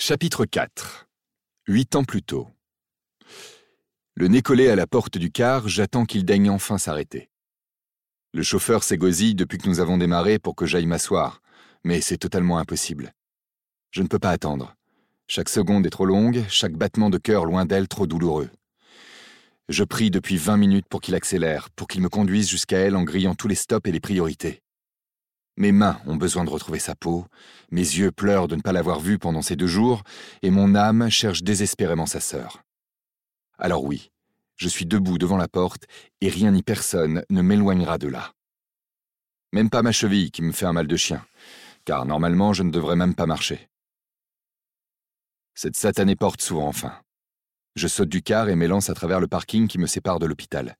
Chapitre 4 Huit ans plus tôt. Le nez collé à la porte du car, j'attends qu'il daigne enfin s'arrêter. Le chauffeur s'égosille depuis que nous avons démarré pour que j'aille m'asseoir, mais c'est totalement impossible. Je ne peux pas attendre. Chaque seconde est trop longue, chaque battement de cœur loin d'elle trop douloureux. Je prie depuis vingt minutes pour qu'il accélère, pour qu'il me conduise jusqu'à elle en grillant tous les stops et les priorités. Mes mains ont besoin de retrouver sa peau, mes yeux pleurent de ne pas l'avoir vue pendant ces deux jours, et mon âme cherche désespérément sa sœur. Alors oui, je suis debout devant la porte, et rien ni personne ne m'éloignera de là. Même pas ma cheville qui me fait un mal de chien, car normalement je ne devrais même pas marcher. Cette satanée porte s'ouvre enfin. Je saute du car et m'élance à travers le parking qui me sépare de l'hôpital.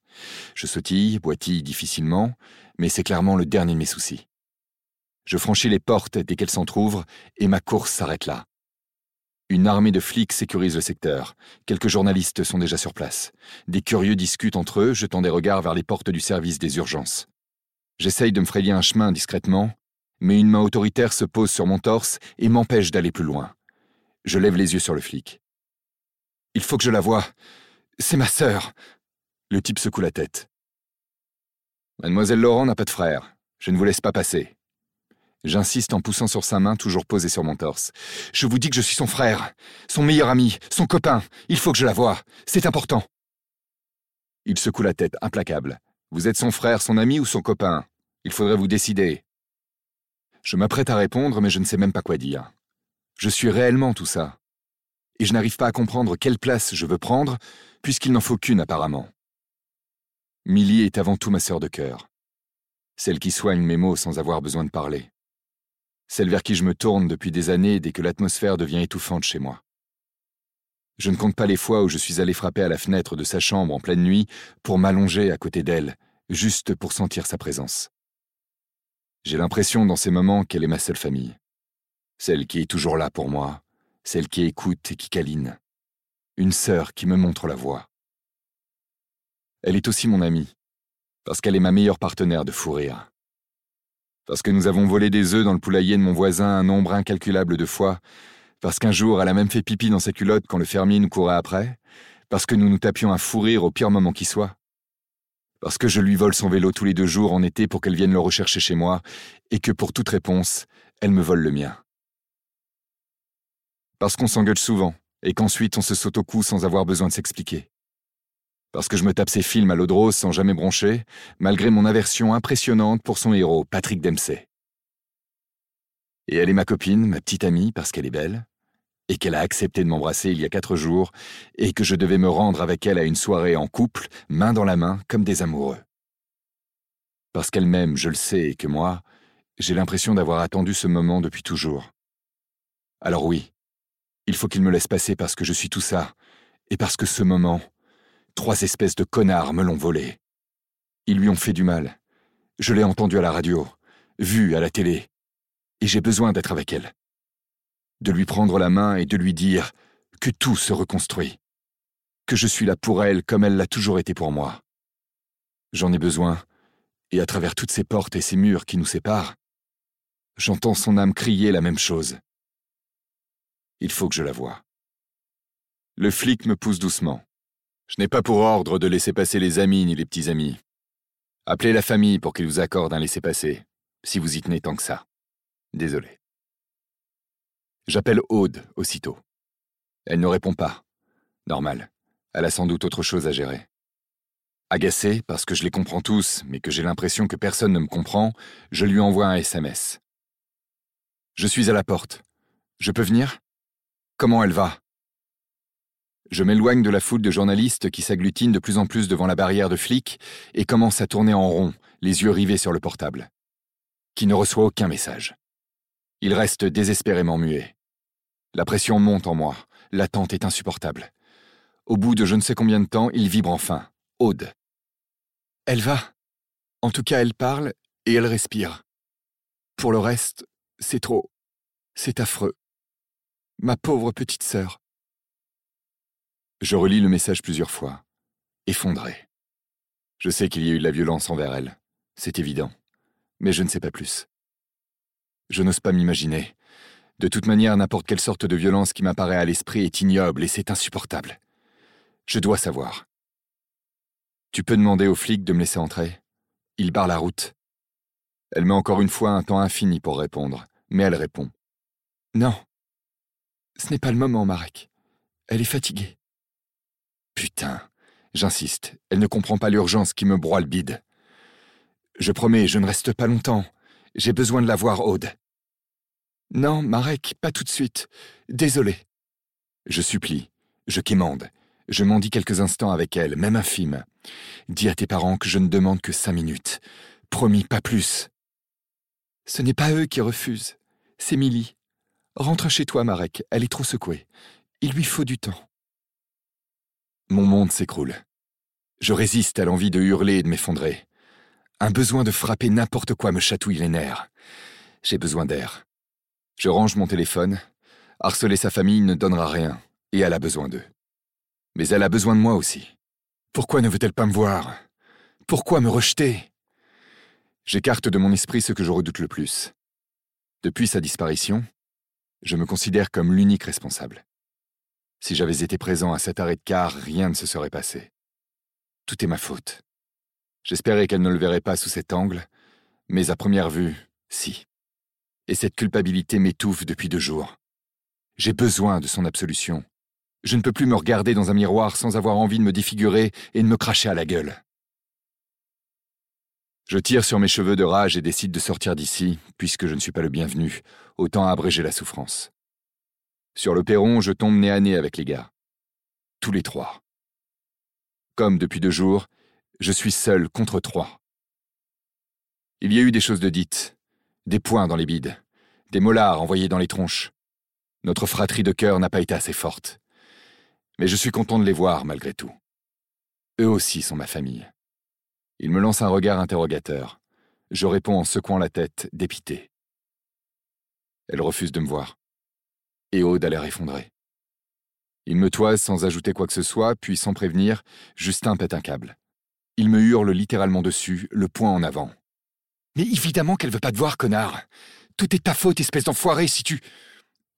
Je sautille, boitille difficilement, mais c'est clairement le dernier de mes soucis. Je franchis les portes dès qu'elles s'entr'ouvrent et ma course s'arrête là. Une armée de flics sécurise le secteur. Quelques journalistes sont déjà sur place. Des curieux discutent entre eux, jetant des regards vers les portes du service des urgences. J'essaye de me frayer un chemin discrètement, mais une main autoritaire se pose sur mon torse et m'empêche d'aller plus loin. Je lève les yeux sur le flic. Il faut que je la voie. C'est ma sœur. Le type secoue la tête. Mademoiselle Laurent n'a pas de frère. Je ne vous laisse pas passer. J'insiste en poussant sur sa main toujours posée sur mon torse. Je vous dis que je suis son frère, son meilleur ami, son copain. Il faut que je la voie. C'est important. Il secoue la tête, implacable. Vous êtes son frère, son ami ou son copain? Il faudrait vous décider. Je m'apprête à répondre, mais je ne sais même pas quoi dire. Je suis réellement tout ça. Et je n'arrive pas à comprendre quelle place je veux prendre, puisqu'il n'en faut qu'une apparemment. Millie est avant tout ma sœur de cœur. Celle qui soigne mes mots sans avoir besoin de parler celle vers qui je me tourne depuis des années dès que l'atmosphère devient étouffante chez moi. Je ne compte pas les fois où je suis allé frapper à la fenêtre de sa chambre en pleine nuit pour m'allonger à côté d'elle, juste pour sentir sa présence. J'ai l'impression dans ces moments qu'elle est ma seule famille. Celle qui est toujours là pour moi, celle qui écoute et qui câline. Une sœur qui me montre la voie. Elle est aussi mon amie, parce qu'elle est ma meilleure partenaire de fou rire parce que nous avons volé des œufs dans le poulailler de mon voisin un nombre incalculable de fois, parce qu'un jour elle a même fait pipi dans sa culotte quand le fermier nous courait après, parce que nous nous tapions un fou rire au pire moment qui soit, parce que je lui vole son vélo tous les deux jours en été pour qu'elle vienne le rechercher chez moi, et que pour toute réponse, elle me vole le mien. Parce qu'on s'engueule souvent, et qu'ensuite on se saute au cou sans avoir besoin de s'expliquer parce que je me tape ses films à l'eau de rose sans jamais broncher, malgré mon aversion impressionnante pour son héros, Patrick Dempsey. Et elle est ma copine, ma petite amie, parce qu'elle est belle, et qu'elle a accepté de m'embrasser il y a quatre jours, et que je devais me rendre avec elle à une soirée en couple, main dans la main, comme des amoureux. Parce qu'elle m'aime, je le sais, et que moi, j'ai l'impression d'avoir attendu ce moment depuis toujours. Alors oui, il faut qu'il me laisse passer parce que je suis tout ça, et parce que ce moment, Trois espèces de connards me l'ont volé. Ils lui ont fait du mal. Je l'ai entendu à la radio, vu à la télé. Et j'ai besoin d'être avec elle. De lui prendre la main et de lui dire que tout se reconstruit. Que je suis là pour elle comme elle l'a toujours été pour moi. J'en ai besoin, et à travers toutes ces portes et ces murs qui nous séparent, j'entends son âme crier la même chose. Il faut que je la voie. Le flic me pousse doucement. Je n'ai pas pour ordre de laisser passer les amis ni les petits amis. Appelez la famille pour qu'ils vous accordent un laissez-passer, si vous y tenez tant que ça. Désolé. J'appelle Aude aussitôt. Elle ne répond pas. Normal. Elle a sans doute autre chose à gérer. Agacé parce que je les comprends tous, mais que j'ai l'impression que personne ne me comprend, je lui envoie un SMS. Je suis à la porte. Je peux venir? Comment elle va? Je m'éloigne de la foule de journalistes qui s'agglutinent de plus en plus devant la barrière de flics et commence à tourner en rond, les yeux rivés sur le portable. Qui ne reçoit aucun message. Il reste désespérément muet. La pression monte en moi, l'attente est insupportable. Au bout de je ne sais combien de temps, il vibre enfin. Aude. Elle va. En tout cas, elle parle et elle respire. Pour le reste, c'est trop. C'est affreux. Ma pauvre petite sœur. Je relis le message plusieurs fois. Effondré. Je sais qu'il y a eu de la violence envers elle. C'est évident. Mais je ne sais pas plus. Je n'ose pas m'imaginer. De toute manière, n'importe quelle sorte de violence qui m'apparaît à l'esprit est ignoble et c'est insupportable. Je dois savoir. Tu peux demander aux flics de me laisser entrer Il barre la route. Elle met encore une fois un temps infini pour répondre, mais elle répond. Non. Ce n'est pas le moment, Marek. Elle est fatiguée. Putain, j'insiste, elle ne comprend pas l'urgence qui me broie le bide. Je promets, je ne reste pas longtemps. J'ai besoin de la voir, Aude. Non, Marek, pas tout de suite. Désolé. Je supplie, je quémande, je m'en dis quelques instants avec elle, même infime. Dis à tes parents que je ne demande que cinq minutes. Promis, pas plus. Ce n'est pas eux qui refusent, c'est Milly. Rentre chez toi, Marek, elle est trop secouée. Il lui faut du temps. Mon monde s'écroule. Je résiste à l'envie de hurler et de m'effondrer. Un besoin de frapper n'importe quoi me chatouille les nerfs. J'ai besoin d'air. Je range mon téléphone. Harceler sa famille ne donnera rien, et elle a besoin d'eux. Mais elle a besoin de moi aussi. Pourquoi ne veut-elle pas me voir? Pourquoi me rejeter? J'écarte de mon esprit ce que je redoute le plus. Depuis sa disparition, je me considère comme l'unique responsable. Si j'avais été présent à cet arrêt de car, rien ne se serait passé. Tout est ma faute. J'espérais qu'elle ne le verrait pas sous cet angle, mais à première vue, si. Et cette culpabilité m'étouffe depuis deux jours. J'ai besoin de son absolution. Je ne peux plus me regarder dans un miroir sans avoir envie de me défigurer et de me cracher à la gueule. Je tire sur mes cheveux de rage et décide de sortir d'ici, puisque je ne suis pas le bienvenu, autant abréger la souffrance. Sur le perron, je tombe nez à nez avec les gars. Tous les trois. Comme depuis deux jours, je suis seul contre trois. Il y a eu des choses de dites, des poings dans les bides, des mollards envoyés dans les tronches. Notre fratrie de cœur n'a pas été assez forte. Mais je suis content de les voir malgré tout. Eux aussi sont ma famille. Ils me lancent un regard interrogateur. Je réponds en secouant la tête, dépité. Elle refuse de me voir. Et Aude a l'air effondrée. Il me toise sans ajouter quoi que ce soit, puis sans prévenir, Justin pète un câble. Il me hurle littéralement dessus, le poing en avant. Mais évidemment qu'elle veut pas te voir, connard. Tout est ta faute, espèce d'enfoiré, si tu.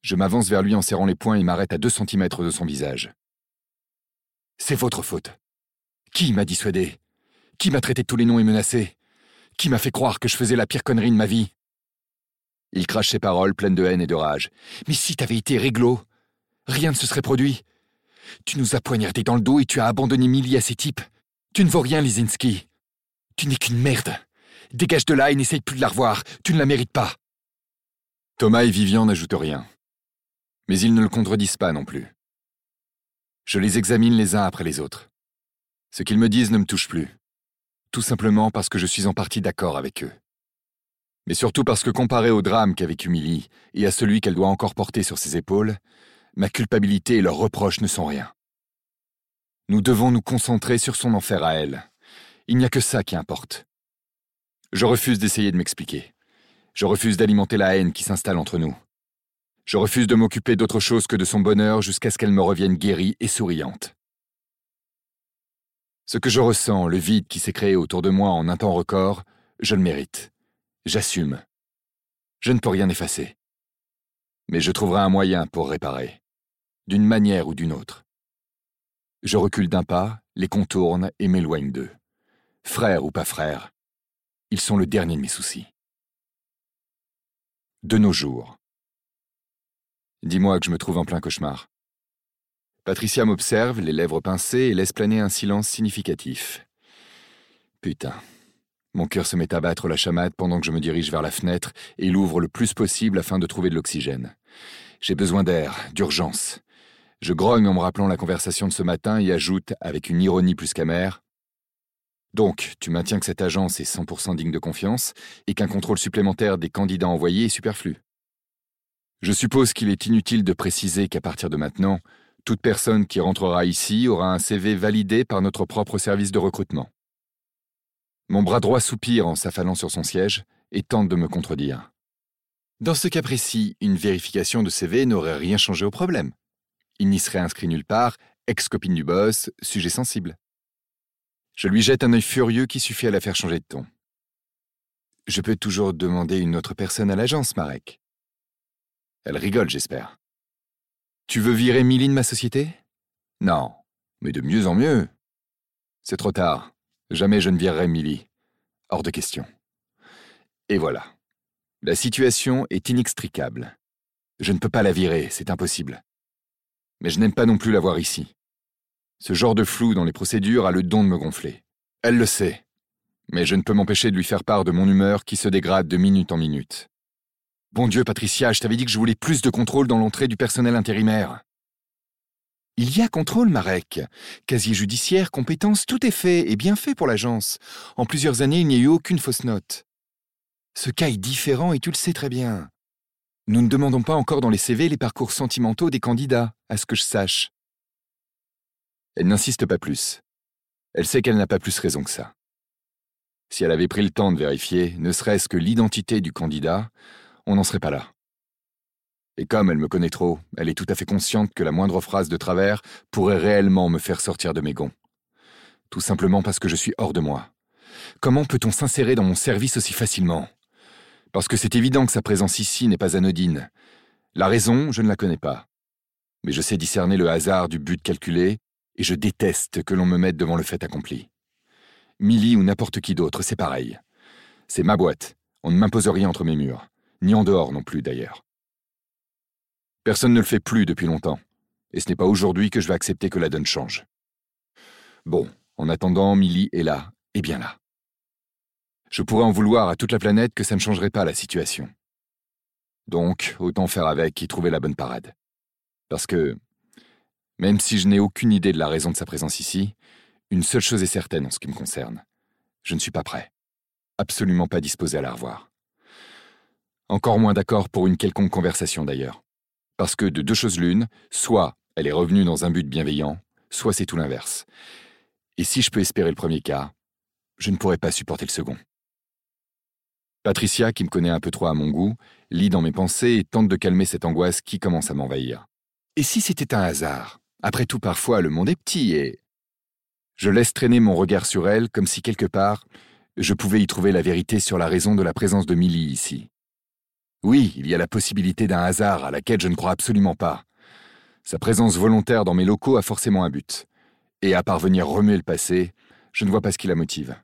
Je m'avance vers lui en serrant les poings et m'arrête à deux centimètres de son visage. C'est votre faute. Qui m'a dissuadé? Qui m'a traité tous les noms et menacé Qui m'a fait croire que je faisais la pire connerie de ma vie? Il crache ses paroles pleines de haine et de rage. Mais si t'avais été réglo, rien ne se serait produit. Tu nous as poignardés dans le dos et tu as abandonné Millie à ces types. Tu ne vaux rien, Lisinski. Tu n'es qu'une merde. Dégage de là et n'essaye plus de la revoir. Tu ne la mérites pas. Thomas et Vivian n'ajoutent rien. Mais ils ne le contredisent pas non plus. Je les examine les uns après les autres. Ce qu'ils me disent ne me touche plus. Tout simplement parce que je suis en partie d'accord avec eux. Mais surtout parce que comparé au drame qu'a vécu et à celui qu'elle doit encore porter sur ses épaules, ma culpabilité et leurs reproches ne sont rien. Nous devons nous concentrer sur son enfer à elle. Il n'y a que ça qui importe. Je refuse d'essayer de m'expliquer. Je refuse d'alimenter la haine qui s'installe entre nous. Je refuse de m'occuper d'autre chose que de son bonheur jusqu'à ce qu'elle me revienne guérie et souriante. Ce que je ressens, le vide qui s'est créé autour de moi en un temps record, je le mérite. J'assume. Je ne peux rien effacer. Mais je trouverai un moyen pour réparer. D'une manière ou d'une autre. Je recule d'un pas, les contourne et m'éloigne d'eux. Frère ou pas frère, ils sont le dernier de mes soucis. De nos jours. Dis-moi que je me trouve en plein cauchemar. Patricia m'observe, les lèvres pincées, et laisse planer un silence significatif. Putain. Mon cœur se met à battre la chamade pendant que je me dirige vers la fenêtre et l'ouvre le plus possible afin de trouver de l'oxygène. J'ai besoin d'air, d'urgence. Je grogne en me rappelant la conversation de ce matin et ajoute, avec une ironie plus qu'amère Donc, tu maintiens que cette agence est 100% digne de confiance et qu'un contrôle supplémentaire des candidats envoyés est superflu. Je suppose qu'il est inutile de préciser qu'à partir de maintenant, toute personne qui rentrera ici aura un CV validé par notre propre service de recrutement. Mon bras droit soupire en s'affalant sur son siège et tente de me contredire. Dans ce cas précis, une vérification de CV n'aurait rien changé au problème. Il n'y serait inscrit nulle part, ex-copine du boss, sujet sensible. Je lui jette un œil furieux qui suffit à la faire changer de ton. Je peux toujours demander une autre personne à l'agence, Marek. Elle rigole, j'espère. Tu veux virer Milly de ma société? Non, mais de mieux en mieux. C'est trop tard. Jamais je ne virerai Milly. Hors de question. Et voilà. La situation est inextricable. Je ne peux pas la virer, c'est impossible. Mais je n'aime pas non plus la voir ici. Ce genre de flou dans les procédures a le don de me gonfler. Elle le sait. Mais je ne peux m'empêcher de lui faire part de mon humeur qui se dégrade de minute en minute. Bon Dieu, Patricia, je t'avais dit que je voulais plus de contrôle dans l'entrée du personnel intérimaire. Il y a contrôle, Marek. Casier judiciaire, compétences, tout est fait et bien fait pour l'agence. En plusieurs années, il n'y a eu aucune fausse note. Ce cas est différent et tu le sais très bien. Nous ne demandons pas encore dans les CV les parcours sentimentaux des candidats, à ce que je sache. Elle n'insiste pas plus. Elle sait qu'elle n'a pas plus raison que ça. Si elle avait pris le temps de vérifier, ne serait-ce que l'identité du candidat, on n'en serait pas là. Et comme elle me connaît trop, elle est tout à fait consciente que la moindre phrase de travers pourrait réellement me faire sortir de mes gonds. Tout simplement parce que je suis hors de moi. Comment peut-on s'insérer dans mon service aussi facilement? Parce que c'est évident que sa présence ici n'est pas anodine. La raison, je ne la connais pas. Mais je sais discerner le hasard du but calculé, et je déteste que l'on me mette devant le fait accompli. Milly ou n'importe qui d'autre, c'est pareil. C'est ma boîte. On ne m'impose rien entre mes murs. Ni en dehors non plus, d'ailleurs. Personne ne le fait plus depuis longtemps. Et ce n'est pas aujourd'hui que je vais accepter que la donne change. Bon, en attendant, Milly est là, et bien là. Je pourrais en vouloir à toute la planète que ça ne changerait pas la situation. Donc, autant faire avec et trouver la bonne parade. Parce que, même si je n'ai aucune idée de la raison de sa présence ici, une seule chose est certaine en ce qui me concerne. Je ne suis pas prêt. Absolument pas disposé à la revoir. Encore moins d'accord pour une quelconque conversation d'ailleurs. Parce que de deux choses l'une, soit elle est revenue dans un but bienveillant, soit c'est tout l'inverse. Et si je peux espérer le premier cas, je ne pourrais pas supporter le second. Patricia, qui me connaît un peu trop à mon goût, lit dans mes pensées et tente de calmer cette angoisse qui commence à m'envahir. Et si c'était un hasard? Après tout, parfois, le monde est petit et... Je laisse traîner mon regard sur elle comme si quelque part, je pouvais y trouver la vérité sur la raison de la présence de Millie ici. Oui, il y a la possibilité d'un hasard à laquelle je ne crois absolument pas. Sa présence volontaire dans mes locaux a forcément un but. Et à parvenir remuer le passé, je ne vois pas ce qui la motive.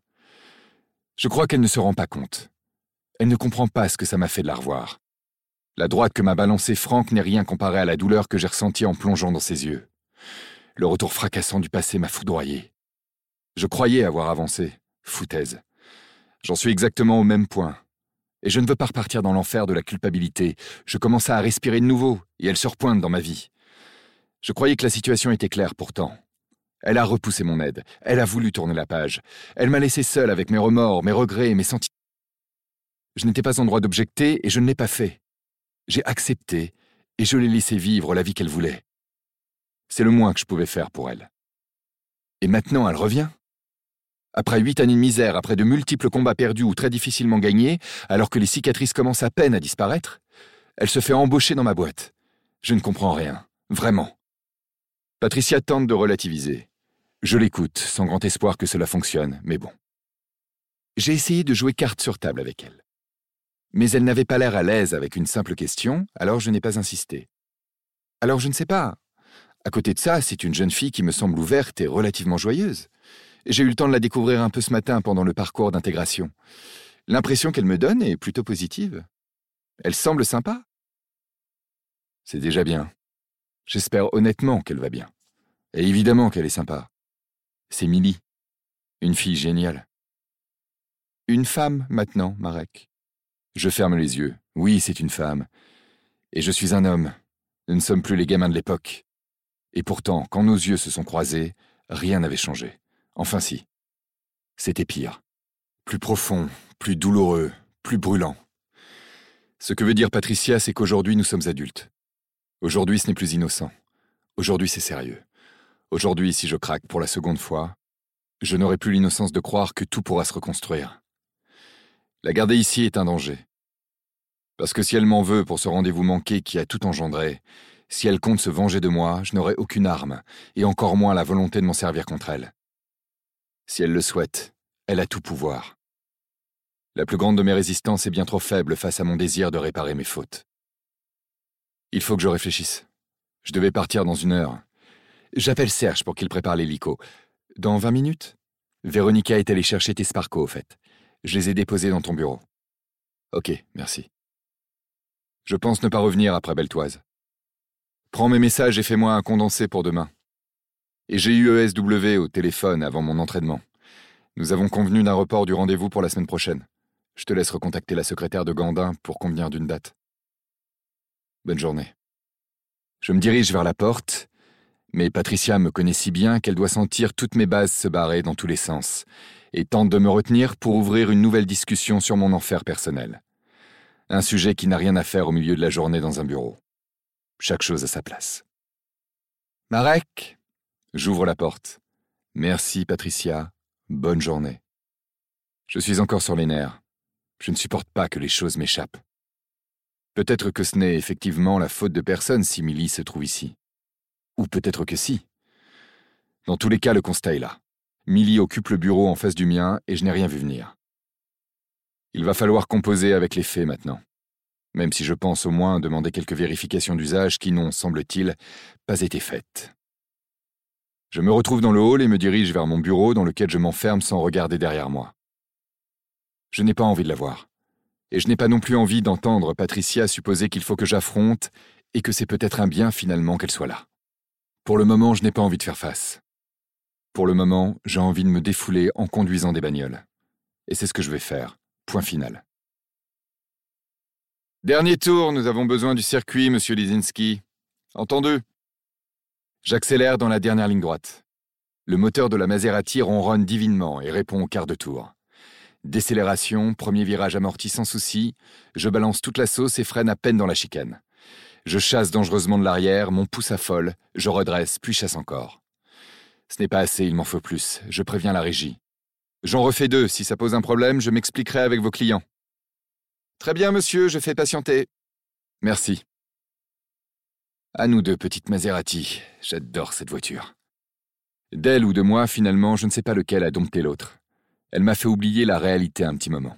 Je crois qu'elle ne se rend pas compte. Elle ne comprend pas ce que ça m'a fait de la revoir. La droite que m'a balancée Franck n'est rien comparé à la douleur que j'ai ressentie en plongeant dans ses yeux. Le retour fracassant du passé m'a foudroyé. Je croyais avoir avancé. Foutaise. J'en suis exactement au même point. Et je ne veux pas repartir dans l'enfer de la culpabilité. Je commençais à respirer de nouveau, et elle se repointe dans ma vie. Je croyais que la situation était claire pourtant. Elle a repoussé mon aide. Elle a voulu tourner la page. Elle m'a laissé seul avec mes remords, mes regrets et mes sentiments. Je n'étais pas en droit d'objecter et je ne l'ai pas fait. J'ai accepté et je l'ai laissé vivre la vie qu'elle voulait. C'est le moins que je pouvais faire pour elle. Et maintenant, elle revient après huit années de misère, après de multiples combats perdus ou très difficilement gagnés, alors que les cicatrices commencent à peine à disparaître, elle se fait embaucher dans ma boîte. Je ne comprends rien. Vraiment. Patricia tente de relativiser. Je l'écoute, sans grand espoir que cela fonctionne, mais bon. J'ai essayé de jouer carte sur table avec elle. Mais elle n'avait pas l'air à l'aise avec une simple question, alors je n'ai pas insisté. Alors je ne sais pas. À côté de ça, c'est une jeune fille qui me semble ouverte et relativement joyeuse. J'ai eu le temps de la découvrir un peu ce matin pendant le parcours d'intégration. L'impression qu'elle me donne est plutôt positive. Elle semble sympa. C'est déjà bien. J'espère honnêtement qu'elle va bien. Et évidemment qu'elle est sympa. C'est Milly. Une fille géniale. Une femme maintenant, Marek. Je ferme les yeux. Oui, c'est une femme. Et je suis un homme. Nous ne sommes plus les gamins de l'époque. Et pourtant, quand nos yeux se sont croisés, rien n'avait changé. Enfin si. C'était pire. Plus profond, plus douloureux, plus brûlant. Ce que veut dire Patricia, c'est qu'aujourd'hui nous sommes adultes. Aujourd'hui ce n'est plus innocent. Aujourd'hui c'est sérieux. Aujourd'hui, si je craque pour la seconde fois, je n'aurai plus l'innocence de croire que tout pourra se reconstruire. La garder ici est un danger. Parce que si elle m'en veut pour ce rendez-vous manqué qui a tout engendré, si elle compte se venger de moi, je n'aurai aucune arme, et encore moins la volonté de m'en servir contre elle. Si elle le souhaite, elle a tout pouvoir. La plus grande de mes résistances est bien trop faible face à mon désir de réparer mes fautes. Il faut que je réfléchisse. Je devais partir dans une heure. J'appelle Serge pour qu'il prépare l'hélico. Dans vingt minutes? Véronica est allée chercher tes Sparco, au fait. Je les ai déposés dans ton bureau. Ok, merci. Je pense ne pas revenir après Beltoise. Prends mes messages et fais-moi un condensé pour demain. Et j'ai eu ESW au téléphone avant mon entraînement. Nous avons convenu d'un report du rendez-vous pour la semaine prochaine. Je te laisse recontacter la secrétaire de Gandin pour convenir d'une date. Bonne journée. Je me dirige vers la porte, mais Patricia me connaît si bien qu'elle doit sentir toutes mes bases se barrer dans tous les sens, et tente de me retenir pour ouvrir une nouvelle discussion sur mon enfer personnel. Un sujet qui n'a rien à faire au milieu de la journée dans un bureau. Chaque chose à sa place. Marek? J'ouvre la porte. Merci, Patricia. Bonne journée. Je suis encore sur les nerfs. Je ne supporte pas que les choses m'échappent. Peut-être que ce n'est effectivement la faute de personne si Millie se trouve ici. Ou peut-être que si. Dans tous les cas, le constat est là. Millie occupe le bureau en face du mien et je n'ai rien vu venir. Il va falloir composer avec les faits maintenant. Même si je pense au moins demander quelques vérifications d'usage qui n'ont, semble-t-il, pas été faites. Je me retrouve dans le hall et me dirige vers mon bureau dans lequel je m'enferme sans regarder derrière moi. Je n'ai pas envie de la voir. Et je n'ai pas non plus envie d'entendre Patricia supposer qu'il faut que j'affronte et que c'est peut-être un bien finalement qu'elle soit là. Pour le moment, je n'ai pas envie de faire face. Pour le moment, j'ai envie de me défouler en conduisant des bagnoles. Et c'est ce que je vais faire. Point final. Dernier tour, nous avons besoin du circuit, monsieur Lizinski. Entendu J'accélère dans la dernière ligne droite. Le moteur de la Maserati ronronne divinement et répond au quart de tour. Décélération, premier virage amorti sans souci, je balance toute la sauce et freine à peine dans la chicane. Je chasse dangereusement de l'arrière, mon pouce affole, je redresse, puis chasse encore. Ce n'est pas assez, il m'en faut plus, je préviens la régie. J'en refais deux, si ça pose un problème, je m'expliquerai avec vos clients. Très bien, monsieur, je fais patienter. Merci. À nous deux, petite Maserati, j'adore cette voiture. D'elle ou de moi, finalement, je ne sais pas lequel a dompté l'autre. Elle m'a fait oublier la réalité un petit moment.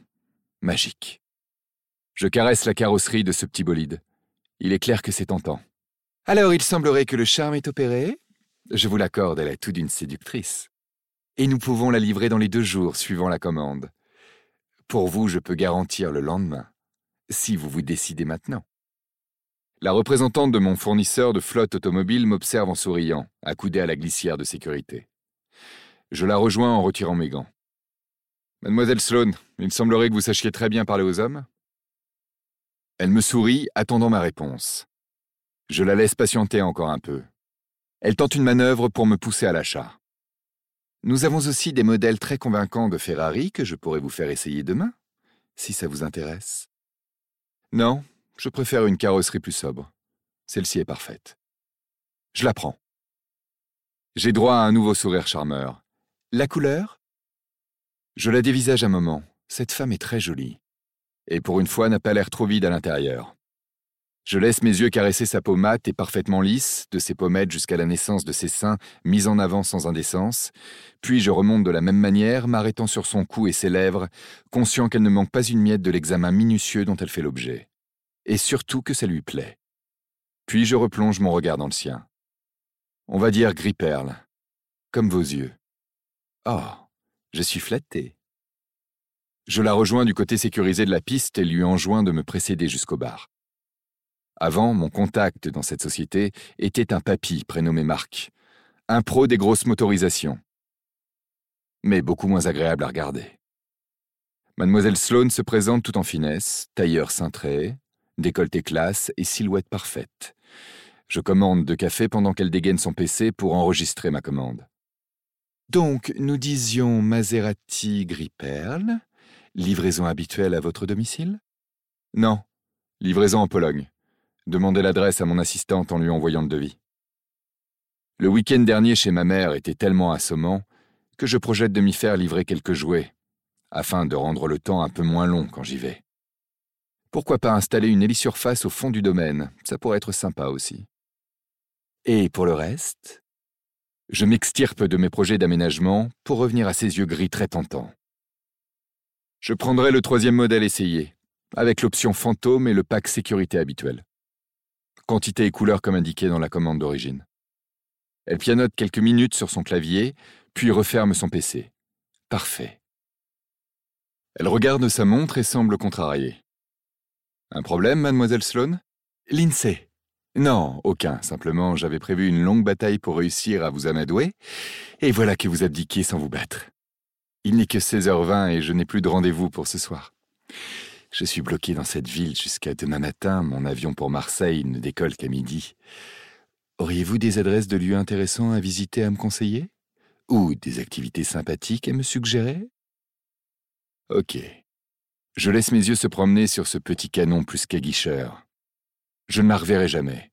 Magique. Je caresse la carrosserie de ce petit bolide. Il est clair que c'est tentant. Alors il semblerait que le charme est opéré? Je vous l'accorde, elle est tout d'une séductrice. Et nous pouvons la livrer dans les deux jours suivant la commande. Pour vous, je peux garantir le lendemain, si vous vous décidez maintenant. La représentante de mon fournisseur de flotte automobile m'observe en souriant, accoudée à la glissière de sécurité. Je la rejoins en retirant mes gants. Mademoiselle Sloane, il semblerait que vous sachiez très bien parler aux hommes. Elle me sourit, attendant ma réponse. Je la laisse patienter encore un peu. Elle tente une manœuvre pour me pousser à l'achat. Nous avons aussi des modèles très convaincants de Ferrari que je pourrais vous faire essayer demain, si ça vous intéresse. Non, je préfère une carrosserie plus sobre. Celle-ci est parfaite. Je la prends. J'ai droit à un nouveau sourire charmeur. La couleur? Je la dévisage un moment. Cette femme est très jolie. Et pour une fois n'a pas l'air trop vide à l'intérieur. Je laisse mes yeux caresser sa peau mate et parfaitement lisse, de ses pommettes jusqu'à la naissance de ses seins mis en avant sans indécence, puis je remonte de la même manière, m'arrêtant sur son cou et ses lèvres, conscient qu'elle ne manque pas une miette de l'examen minutieux dont elle fait l'objet. Et surtout que ça lui plaît. Puis je replonge mon regard dans le sien. On va dire gris perle, comme vos yeux. Oh, je suis flatté. Je la rejoins du côté sécurisé de la piste et lui enjoins de me précéder jusqu'au bar. Avant, mon contact dans cette société était un papy prénommé Marc, un pro des grosses motorisations, mais beaucoup moins agréable à regarder. Mademoiselle Sloane se présente tout en finesse, tailleur cintré, décolleté classe et silhouette parfaite. Je commande deux cafés pendant qu'elle dégaine son PC pour enregistrer ma commande. Donc, nous disions Maserati gris livraison habituelle à votre domicile? Non, livraison en Pologne. Demandez l'adresse à mon assistante en lui envoyant le devis. Le week-end dernier chez ma mère était tellement assommant que je projette de m'y faire livrer quelques jouets, afin de rendre le temps un peu moins long quand j'y vais. Pourquoi pas installer une hélisurface au fond du domaine? Ça pourrait être sympa aussi. Et pour le reste? Je m'extirpe de mes projets d'aménagement pour revenir à ses yeux gris très tentants. Je prendrai le troisième modèle essayé, avec l'option fantôme et le pack sécurité habituel. quantité et couleur comme indiqué dans la commande d'origine. Elle pianote quelques minutes sur son clavier, puis referme son PC. Parfait. Elle regarde sa montre et semble contrariée. Un problème, mademoiselle Sloane? Lindsay. Non, aucun. Simplement, j'avais prévu une longue bataille pour réussir à vous amadouer, et voilà que vous abdiquez sans vous battre. Il n'est que 16h20 et je n'ai plus de rendez-vous pour ce soir. Je suis bloqué dans cette ville jusqu'à demain matin. Mon avion pour Marseille ne décolle qu'à midi. Auriez-vous des adresses de lieux intéressants à visiter à me conseiller? Ou des activités sympathiques à me suggérer? Ok. Je laisse mes yeux se promener sur ce petit canon plus qu'aguicheur. Je ne la reverrai jamais,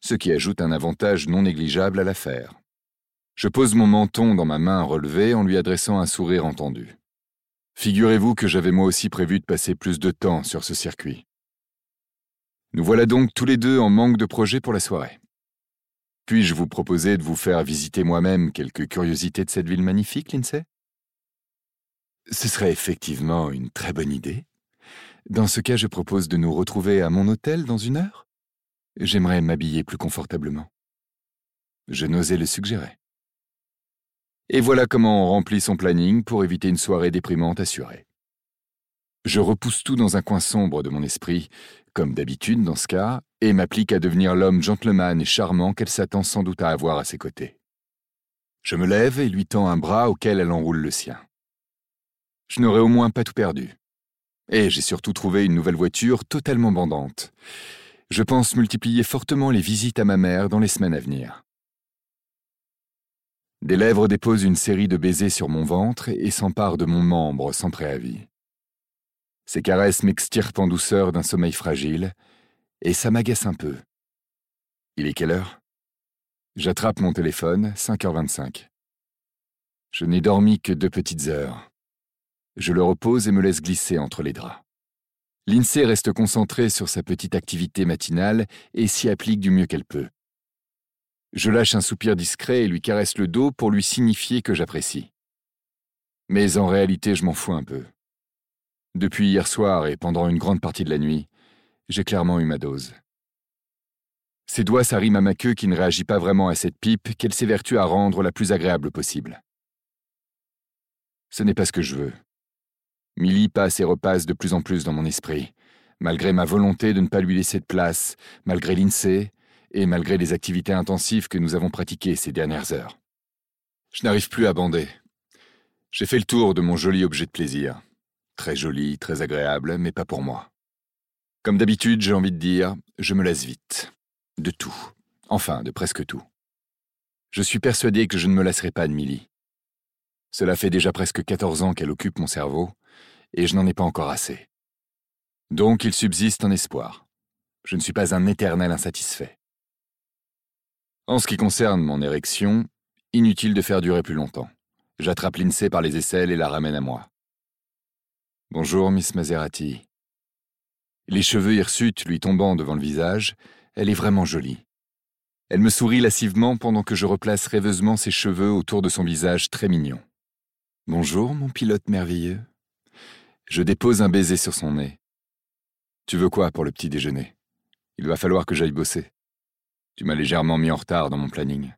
ce qui ajoute un avantage non négligeable à l'affaire. Je pose mon menton dans ma main relevée en lui adressant un sourire entendu. Figurez-vous que j'avais moi aussi prévu de passer plus de temps sur ce circuit. Nous voilà donc tous les deux en manque de projet pour la soirée. Puis-je vous proposer de vous faire visiter moi-même quelques curiosités de cette ville magnifique, Lindsay? Ce serait effectivement une très bonne idée. Dans ce cas, je propose de nous retrouver à mon hôtel dans une heure. J'aimerais m'habiller plus confortablement. Je n'osais le suggérer. Et voilà comment on remplit son planning pour éviter une soirée déprimante assurée. Je repousse tout dans un coin sombre de mon esprit, comme d'habitude dans ce cas, et m'applique à devenir l'homme gentleman et charmant qu'elle s'attend sans doute à avoir à ses côtés. Je me lève et lui tends un bras auquel elle enroule le sien. Je n'aurais au moins pas tout perdu. Et j'ai surtout trouvé une nouvelle voiture totalement bandante. Je pense multiplier fortement les visites à ma mère dans les semaines à venir. Des lèvres déposent une série de baisers sur mon ventre et s'emparent de mon membre sans préavis. Ces caresses m'extirpent en douceur d'un sommeil fragile, et ça m'agace un peu. Il est quelle heure? J'attrape mon téléphone, 5h25. Je n'ai dormi que deux petites heures. Je le repose et me laisse glisser entre les draps. Lindsay reste concentrée sur sa petite activité matinale et s'y applique du mieux qu'elle peut. Je lâche un soupir discret et lui caresse le dos pour lui signifier que j'apprécie. Mais en réalité, je m'en fous un peu. Depuis hier soir et pendant une grande partie de la nuit, j'ai clairement eu ma dose. Ses doigts s'arriment à ma queue qui ne réagit pas vraiment à cette pipe qu'elle s'évertue à rendre la plus agréable possible. Ce n'est pas ce que je veux. Millie passe et repasse de plus en plus dans mon esprit, malgré ma volonté de ne pas lui laisser de place, malgré l'INSEE, et malgré les activités intensives que nous avons pratiquées ces dernières heures. Je n'arrive plus à bander. J'ai fait le tour de mon joli objet de plaisir. Très joli, très agréable, mais pas pour moi. Comme d'habitude, j'ai envie de dire, je me laisse vite. De tout. Enfin, de presque tout. Je suis persuadé que je ne me lasserai pas de Millie. Cela fait déjà presque 14 ans qu'elle occupe mon cerveau, et je n'en ai pas encore assez. Donc il subsiste un espoir. Je ne suis pas un éternel insatisfait. En ce qui concerne mon érection, inutile de faire durer plus longtemps. J'attrape Lindsay par les aisselles et la ramène à moi. Bonjour, Miss Maserati. Les cheveux hirsutes lui tombant devant le visage, elle est vraiment jolie. Elle me sourit lascivement pendant que je replace rêveusement ses cheveux autour de son visage très mignon. Bonjour, mon pilote merveilleux. Je dépose un baiser sur son nez. Tu veux quoi pour le petit déjeuner? Il va falloir que j'aille bosser. Tu m'as légèrement mis en retard dans mon planning.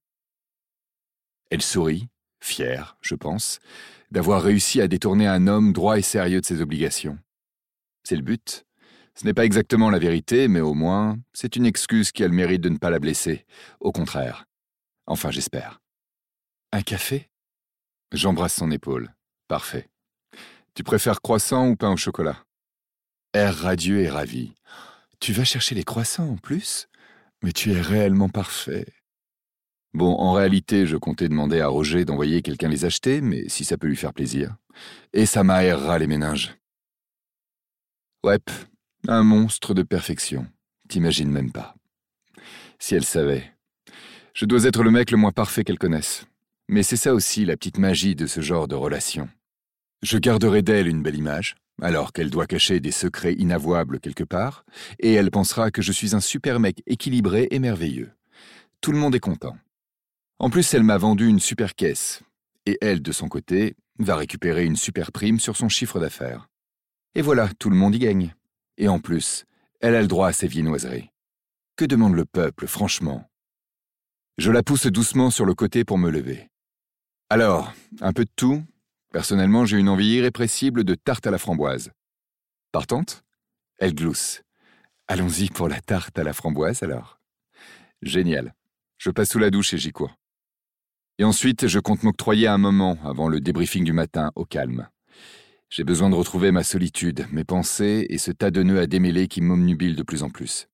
Elle sourit, fière, je pense, d'avoir réussi à détourner un homme droit et sérieux de ses obligations. C'est le but. Ce n'est pas exactement la vérité, mais au moins, c'est une excuse qui a le mérite de ne pas la blesser. Au contraire. Enfin, j'espère. Un café? J'embrasse son épaule. Parfait. Tu préfères croissant ou pain au chocolat? Air radieux et ravi. Tu vas chercher les croissants en plus? Mais tu es réellement parfait. Bon, en réalité, je comptais demander à Roger d'envoyer quelqu'un les acheter, mais si ça peut lui faire plaisir. Et ça m'aérera les méninges. Ouais, un monstre de perfection. T'imagines même pas. Si elle savait. Je dois être le mec le moins parfait qu'elle connaisse. Mais c'est ça aussi la petite magie de ce genre de relation. Je garderai d'elle une belle image, alors qu'elle doit cacher des secrets inavouables quelque part, et elle pensera que je suis un super mec équilibré et merveilleux. Tout le monde est content. En plus, elle m'a vendu une super caisse, et elle, de son côté, va récupérer une super prime sur son chiffre d'affaires. Et voilà, tout le monde y gagne. Et en plus, elle a le droit à ses viennoiseries. Que demande le peuple, franchement? Je la pousse doucement sur le côté pour me lever. Alors, un peu de tout. Personnellement, j'ai une envie irrépressible de tarte à la framboise. Partante Elle glousse. Allons-y pour la tarte à la framboise alors. Génial. Je passe sous la douche et j'y cours. Et ensuite, je compte m'octroyer un moment avant le débriefing du matin au calme. J'ai besoin de retrouver ma solitude, mes pensées et ce tas de nœuds à démêler qui m'omnubile de plus en plus.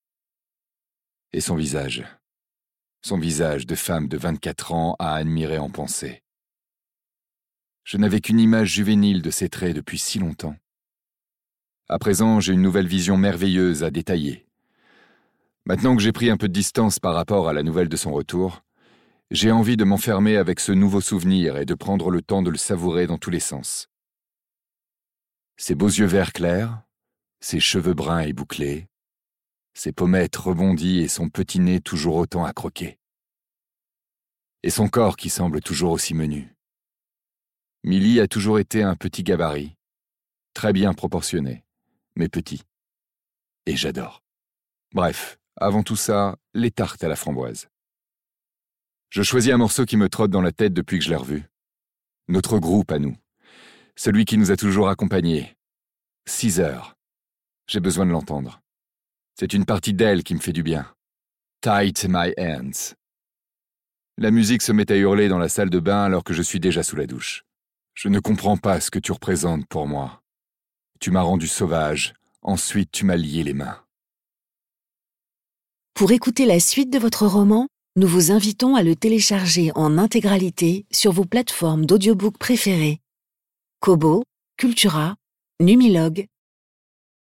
Et son visage. Son visage de femme de 24 ans à admirer en pensée. Je n'avais qu'une image juvénile de ses traits depuis si longtemps. À présent, j'ai une nouvelle vision merveilleuse à détailler. Maintenant que j'ai pris un peu de distance par rapport à la nouvelle de son retour, j'ai envie de m'enfermer avec ce nouveau souvenir et de prendre le temps de le savourer dans tous les sens. Ses beaux yeux verts clairs, ses cheveux bruns et bouclés, ses pommettes rebondies et son petit nez toujours autant à croquer. Et son corps qui semble toujours aussi menu. Millie a toujours été un petit gabarit, très bien proportionné, mais petit. Et j'adore. Bref, avant tout ça, les tartes à la framboise. Je choisis un morceau qui me trotte dans la tête depuis que je l'ai revu. Notre groupe à nous. Celui qui nous a toujours accompagnés. Six heures. J'ai besoin de l'entendre. C'est une partie d'elle qui me fait du bien. Tight my hands. La musique se met à hurler dans la salle de bain alors que je suis déjà sous la douche. Je ne comprends pas ce que tu représentes pour moi. Tu m'as rendu sauvage, ensuite tu m'as lié les mains. Pour écouter la suite de votre roman, nous vous invitons à le télécharger en intégralité sur vos plateformes d'audiobook préférées. Kobo, Cultura, Numilog,